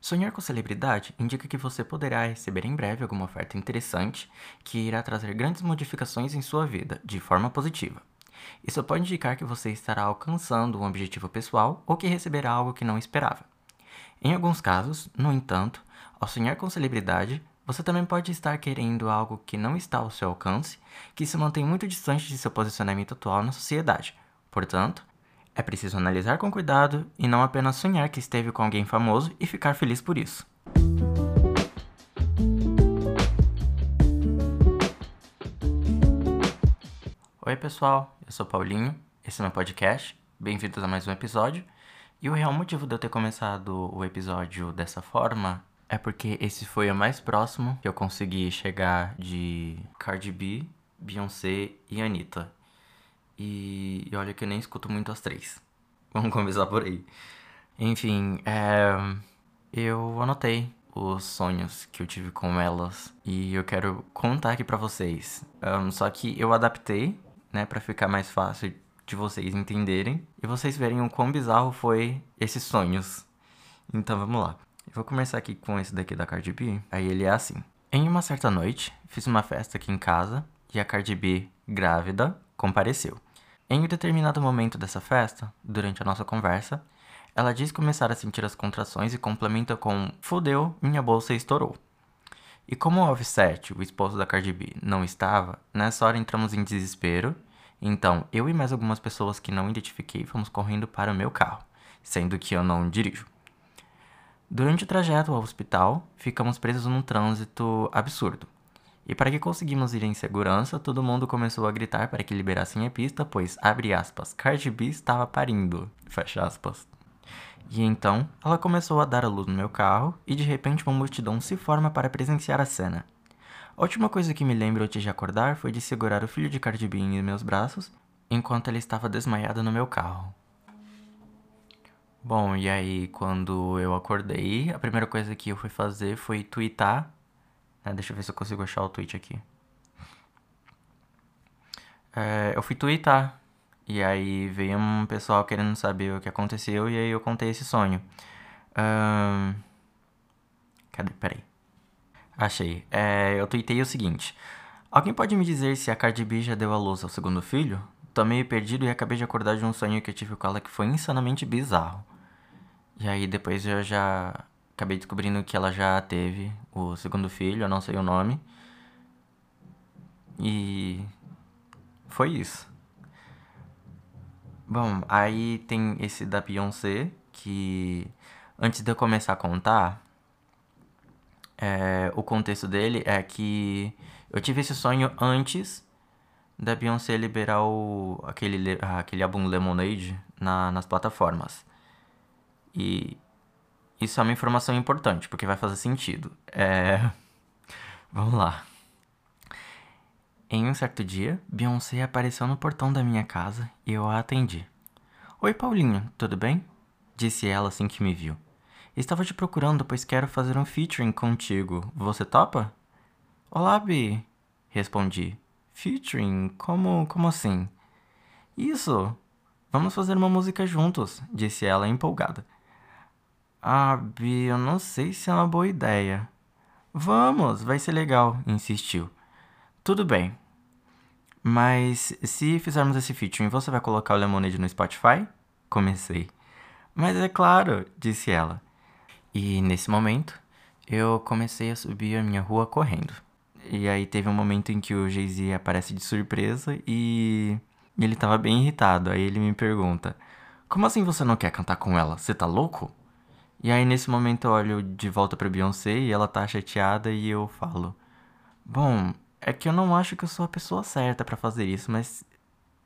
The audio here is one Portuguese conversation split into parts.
Sonhar com celebridade indica que você poderá receber em breve alguma oferta interessante que irá trazer grandes modificações em sua vida, de forma positiva. Isso pode indicar que você estará alcançando um objetivo pessoal ou que receberá algo que não esperava. Em alguns casos, no entanto, ao sonhar com celebridade, você também pode estar querendo algo que não está ao seu alcance, que se mantém muito distante de seu posicionamento atual na sociedade. Portanto, é preciso analisar com cuidado e não apenas sonhar que esteve com alguém famoso e ficar feliz por isso. Oi, pessoal, eu sou Paulinho, esse é meu podcast. Bem-vindos a mais um episódio. E o real motivo de eu ter começado o episódio dessa forma é porque esse foi o mais próximo que eu consegui chegar de Cardi B, Beyoncé e Anitta. E, e olha que eu nem escuto muito as três. Vamos começar por aí. Enfim, é, eu anotei os sonhos que eu tive com elas e eu quero contar aqui para vocês. Um, só que eu adaptei, né, para ficar mais fácil de vocês entenderem e vocês verem o quão bizarro foi esses sonhos. Então vamos lá. Eu vou começar aqui com esse daqui da Cardi B. Aí ele é assim. Em uma certa noite, fiz uma festa aqui em casa e a Cardi B, grávida, compareceu. Em um determinado momento dessa festa, durante a nossa conversa, ela diz começar a sentir as contrações e complementa com fudeu, minha bolsa estourou. E como o Offset, o esposo da Cardi B, não estava, nessa hora entramos em desespero. Então, eu e mais algumas pessoas que não identifiquei fomos correndo para o meu carro, sendo que eu não dirijo. Durante o trajeto ao hospital, ficamos presos num trânsito absurdo. E para que conseguimos ir em segurança, todo mundo começou a gritar para que liberassem a pista, pois, abre aspas, Cardi B estava parindo, fecha aspas. E então, ela começou a dar a luz no meu carro e de repente uma multidão se forma para presenciar a cena. A última coisa que me lembro antes de acordar foi de segurar o filho de Cardi B em meus braços enquanto ele estava desmaiado no meu carro. Bom, e aí quando eu acordei, a primeira coisa que eu fui fazer foi twittar. Né? Deixa eu ver se eu consigo achar o tweet aqui. É, eu fui twittar. E aí veio um pessoal querendo saber o que aconteceu e aí eu contei esse sonho. Um... Cadê? Peraí. Achei. É, eu tuitei o seguinte. Alguém pode me dizer se a Cardi B já deu a luz ao segundo filho? Tô meio perdido e acabei de acordar de um sonho que eu tive com ela que foi insanamente bizarro. E aí depois eu já acabei descobrindo que ela já teve o segundo filho, eu não sei o nome. E foi isso. Bom, aí tem esse da Beyoncé, que antes de eu começar a contar, é, o contexto dele é que eu tive esse sonho antes da Beyoncé liberar o, aquele, aquele álbum Lemonade na, nas plataformas. E isso é uma informação importante, porque vai fazer sentido. É... Vamos lá. Em um certo dia, Beyoncé apareceu no portão da minha casa e eu a atendi. Oi, Paulinho, tudo bem? Disse ela assim que me viu. Estava te procurando, pois quero fazer um featuring contigo. Você topa? Olá, Bi. Respondi. Featuring? Como, como assim? Isso! Vamos fazer uma música juntos, disse ela empolgada. Ah, Bi, eu não sei se é uma boa ideia. Vamos, vai ser legal, insistiu. Tudo bem. Mas se fizermos esse featuring, você vai colocar o Lemonade no Spotify? Comecei. Mas é claro, disse ela. E nesse momento, eu comecei a subir a minha rua correndo. E aí teve um momento em que o Jay-Z aparece de surpresa e ele tava bem irritado. Aí ele me pergunta: Como assim você não quer cantar com ela? Você tá louco? E aí nesse momento eu olho de volta pra Beyoncé e ela tá chateada e eu falo: Bom, é que eu não acho que eu sou a pessoa certa para fazer isso, mas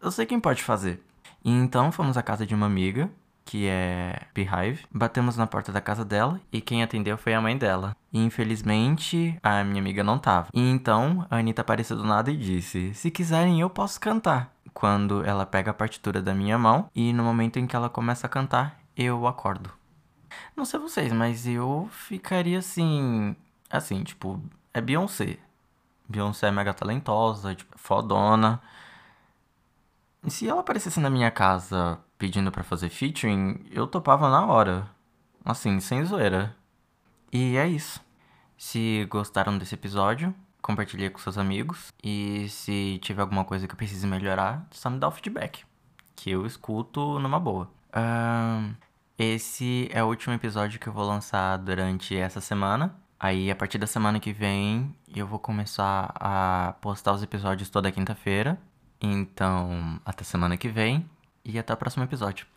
eu sei quem pode fazer. E então fomos à casa de uma amiga, que é Beehive. Batemos na porta da casa dela e quem atendeu foi a mãe dela. E infelizmente a minha amiga não tava. E então a Anitta apareceu do nada e disse: Se quiserem, eu posso cantar. Quando ela pega a partitura da minha mão e no momento em que ela começa a cantar, eu acordo. Não sei vocês, mas eu ficaria assim. Assim, tipo, é Beyoncé. Beyoncé é mega talentosa, tipo, fodona. E se ela aparecesse na minha casa pedindo para fazer featuring, eu topava na hora. Assim, sem zoeira. E é isso. Se gostaram desse episódio, compartilhe com seus amigos. E se tiver alguma coisa que eu precise melhorar, só me dá o feedback. Que eu escuto numa boa. Uh, esse é o último episódio que eu vou lançar durante essa semana. Aí, a partir da semana que vem, eu vou começar a postar os episódios toda quinta-feira. Então, até semana que vem e até o próximo episódio.